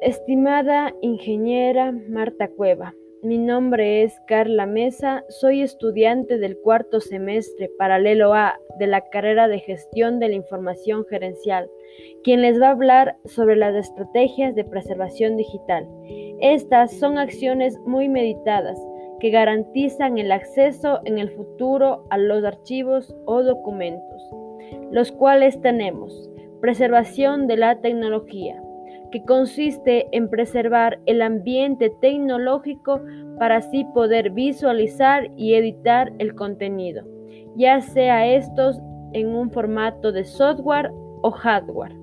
Estimada ingeniera Marta Cueva, mi nombre es Carla Mesa, soy estudiante del cuarto semestre paralelo A de la carrera de Gestión de la Información Gerencial, quien les va a hablar sobre las estrategias de preservación digital. Estas son acciones muy meditadas que garantizan el acceso en el futuro a los archivos o documentos, los cuales tenemos preservación de la tecnología, que consiste en preservar el ambiente tecnológico para así poder visualizar y editar el contenido, ya sea estos en un formato de software o hardware.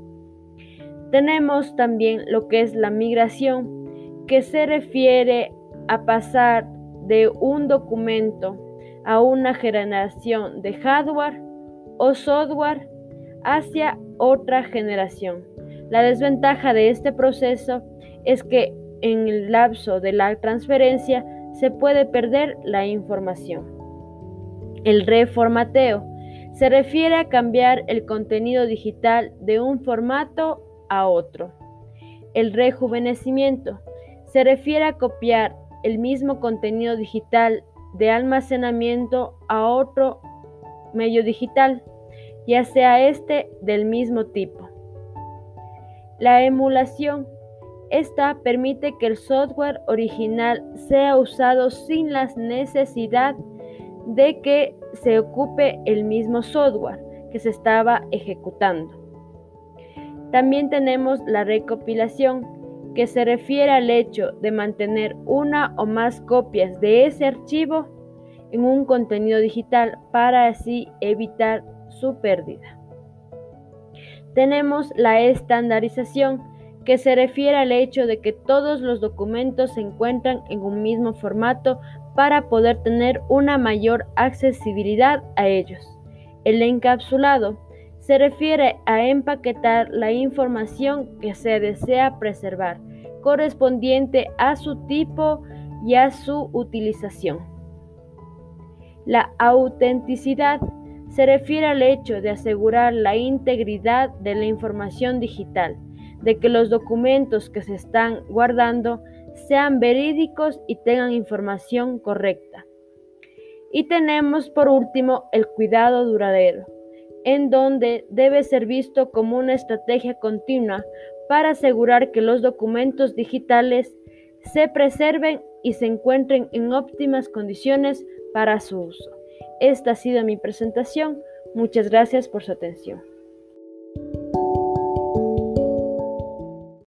Tenemos también lo que es la migración, que se refiere a pasar de un documento a una generación de hardware o software hacia otra generación. La desventaja de este proceso es que en el lapso de la transferencia se puede perder la información. El reformateo se refiere a cambiar el contenido digital de un formato a otro. El rejuvenecimiento se refiere a copiar el mismo contenido digital de almacenamiento a otro medio digital, ya sea este del mismo tipo. La emulación. Esta permite que el software original sea usado sin la necesidad de que se ocupe el mismo software que se estaba ejecutando. También tenemos la recopilación, que se refiere al hecho de mantener una o más copias de ese archivo en un contenido digital para así evitar su pérdida. Tenemos la estandarización, que se refiere al hecho de que todos los documentos se encuentran en un mismo formato para poder tener una mayor accesibilidad a ellos. El encapsulado se refiere a empaquetar la información que se desea preservar, correspondiente a su tipo y a su utilización. La autenticidad se refiere al hecho de asegurar la integridad de la información digital, de que los documentos que se están guardando sean verídicos y tengan información correcta. Y tenemos por último el cuidado duradero, en donde debe ser visto como una estrategia continua para asegurar que los documentos digitales se preserven y se encuentren en óptimas condiciones para su uso. Esta ha sido mi presentación. Muchas gracias por su atención.